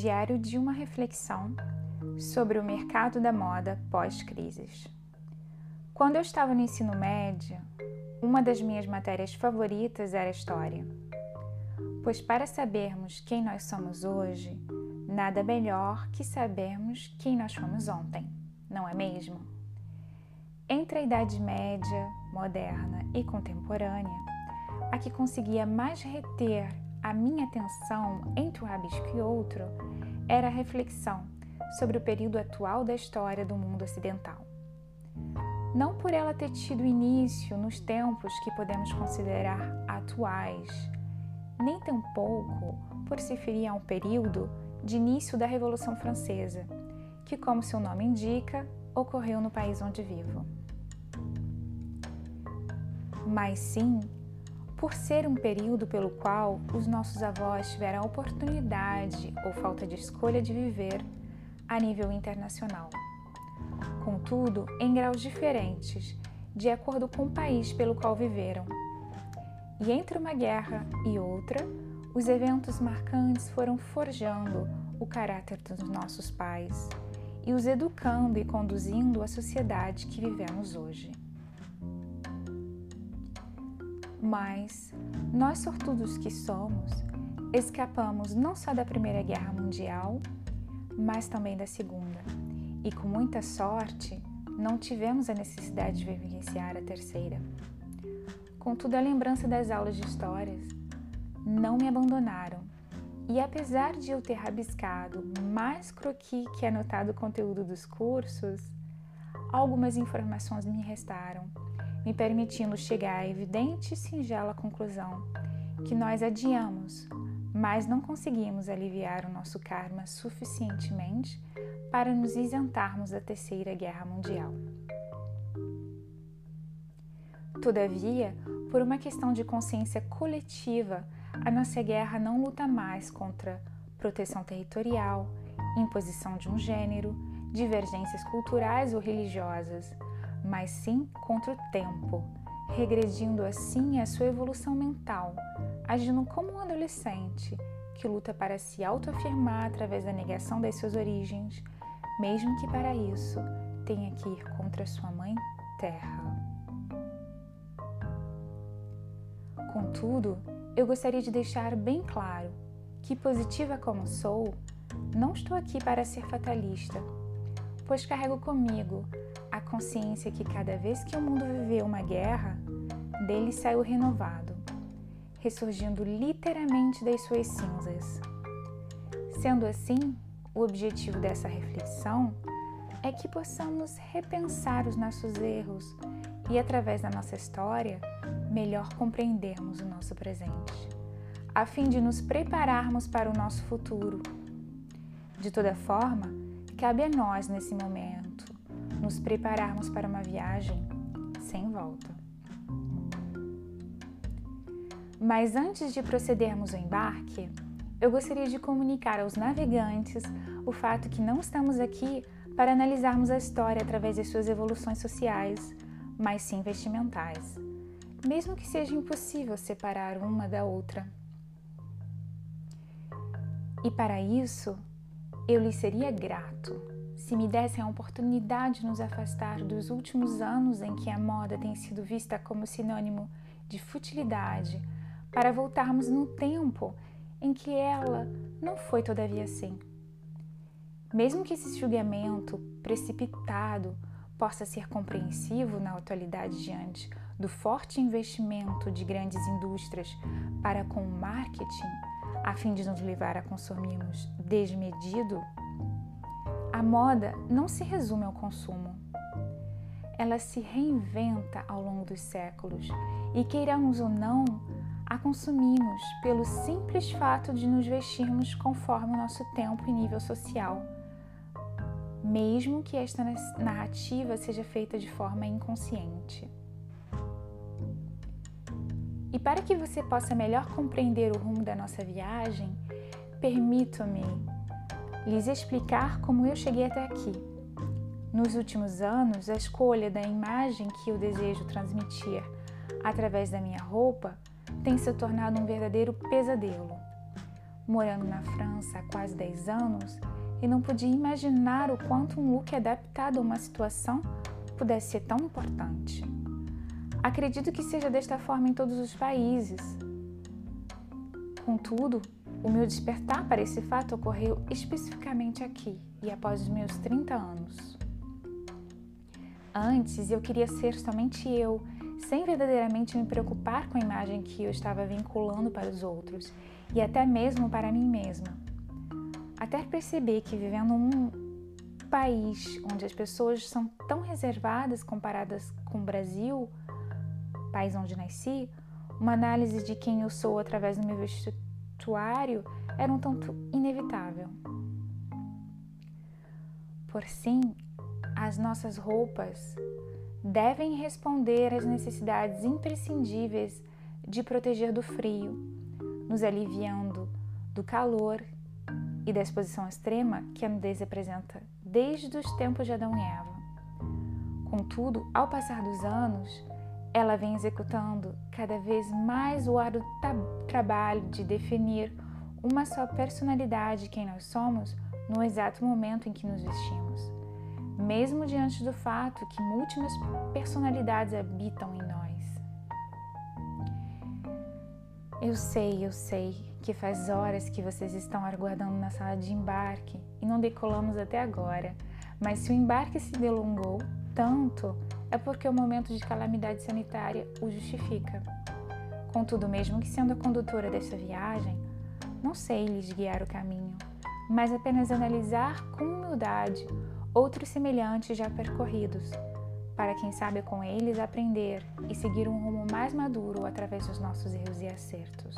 Diário de uma reflexão sobre o mercado da moda pós-crises. Quando eu estava no ensino médio, uma das minhas matérias favoritas era história. Pois para sabermos quem nós somos hoje, nada melhor que sabermos quem nós fomos ontem, não é mesmo? Entre a Idade Média, moderna e contemporânea, a que conseguia mais reter a minha atenção entre um rabisco e outro era a reflexão sobre o período atual da história do mundo ocidental. Não por ela ter tido início nos tempos que podemos considerar atuais, nem tampouco por se referir a um período de início da Revolução Francesa, que, como seu nome indica, ocorreu no país onde vivo. Mas sim por ser um período pelo qual os nossos avós tiveram a oportunidade ou falta de escolha de viver a nível internacional. Contudo, em graus diferentes, de acordo com o país pelo qual viveram. E entre uma guerra e outra, os eventos marcantes foram forjando o caráter dos nossos pais e os educando e conduzindo à sociedade que vivemos hoje. Mas nós, sortudos que somos, escapamos não só da Primeira Guerra Mundial, mas também da Segunda. E com muita sorte, não tivemos a necessidade de vivenciar a terceira. Contudo, a lembrança das aulas de histórias não me abandonaram. E apesar de eu ter rabiscado mais croqui que anotado o conteúdo dos cursos, algumas informações me restaram me permitindo chegar à evidente e singela conclusão que nós adiamos, mas não conseguimos aliviar o nosso karma suficientemente para nos isentarmos da Terceira Guerra Mundial. Todavia, por uma questão de consciência coletiva, a nossa guerra não luta mais contra proteção territorial, imposição de um gênero, divergências culturais ou religiosas, mas sim contra o tempo, regredindo assim a sua evolução mental, agindo como um adolescente que luta para se autoafirmar através da negação das suas origens, mesmo que para isso tenha que ir contra sua mãe terra. Contudo, eu gostaria de deixar bem claro que, positiva como sou, não estou aqui para ser fatalista, pois carrego comigo consciência que cada vez que o mundo viveu uma guerra, dele saiu renovado, ressurgindo literalmente das suas cinzas. Sendo assim, o objetivo dessa reflexão é que possamos repensar os nossos erros e, através da nossa história, melhor compreendermos o nosso presente, a fim de nos prepararmos para o nosso futuro. De toda forma, cabe a nós, nesse momento, nos prepararmos para uma viagem sem volta. Mas antes de procedermos ao embarque, eu gostaria de comunicar aos navegantes o fato que não estamos aqui para analisarmos a história através de suas evoluções sociais, mas sim vestimentais, mesmo que seja impossível separar uma da outra. E para isso, eu lhe seria grato se me dessem a oportunidade de nos afastar dos últimos anos em que a moda tem sido vista como sinônimo de futilidade, para voltarmos no tempo em que ela não foi todavia assim. Mesmo que esse julgamento precipitado possa ser compreensivo na atualidade diante do forte investimento de grandes indústrias para com o marketing, a fim de nos levar a consumirmos desmedido a moda não se resume ao consumo. Ela se reinventa ao longo dos séculos e, queiramos ou não, a consumimos pelo simples fato de nos vestirmos conforme o nosso tempo e nível social, mesmo que esta narrativa seja feita de forma inconsciente. E para que você possa melhor compreender o rumo da nossa viagem, permito-me lhes explicar como eu cheguei até aqui. Nos últimos anos, a escolha da imagem que eu desejo transmitir através da minha roupa tem se tornado um verdadeiro pesadelo. morando na França há quase 10 anos e não podia imaginar o quanto um look adaptado a uma situação pudesse ser tão importante. Acredito que seja desta forma em todos os países. Contudo, o meu despertar para esse fato ocorreu especificamente aqui e após os meus 30 anos. Antes eu queria ser somente eu, sem verdadeiramente me preocupar com a imagem que eu estava vinculando para os outros e até mesmo para mim mesma. Até perceber que vivendo num país onde as pessoas são tão reservadas comparadas com o Brasil, país onde nasci, uma análise de quem eu sou através do meu vestuário era um tanto inevitável. Por sim, as nossas roupas devem responder às necessidades imprescindíveis de proteger do frio, nos aliviando do calor e da exposição extrema que a nudez representa desde os tempos de Adão e Eva. Contudo, ao passar dos anos, ela vem executando cada vez mais o árduo trabalho de definir uma só personalidade quem nós somos no exato momento em que nos vestimos mesmo diante do fato que múltiplas personalidades habitam em nós. Eu sei, eu sei que faz horas que vocês estão aguardando na sala de embarque e não decolamos até agora, mas se o embarque se delongou tanto, é porque o momento de calamidade sanitária o justifica. Contudo, mesmo que sendo a condutora dessa viagem, não sei lhes guiar o caminho, mas apenas analisar com humildade outros semelhantes já percorridos, para quem sabe com eles aprender e seguir um rumo mais maduro através dos nossos erros e acertos.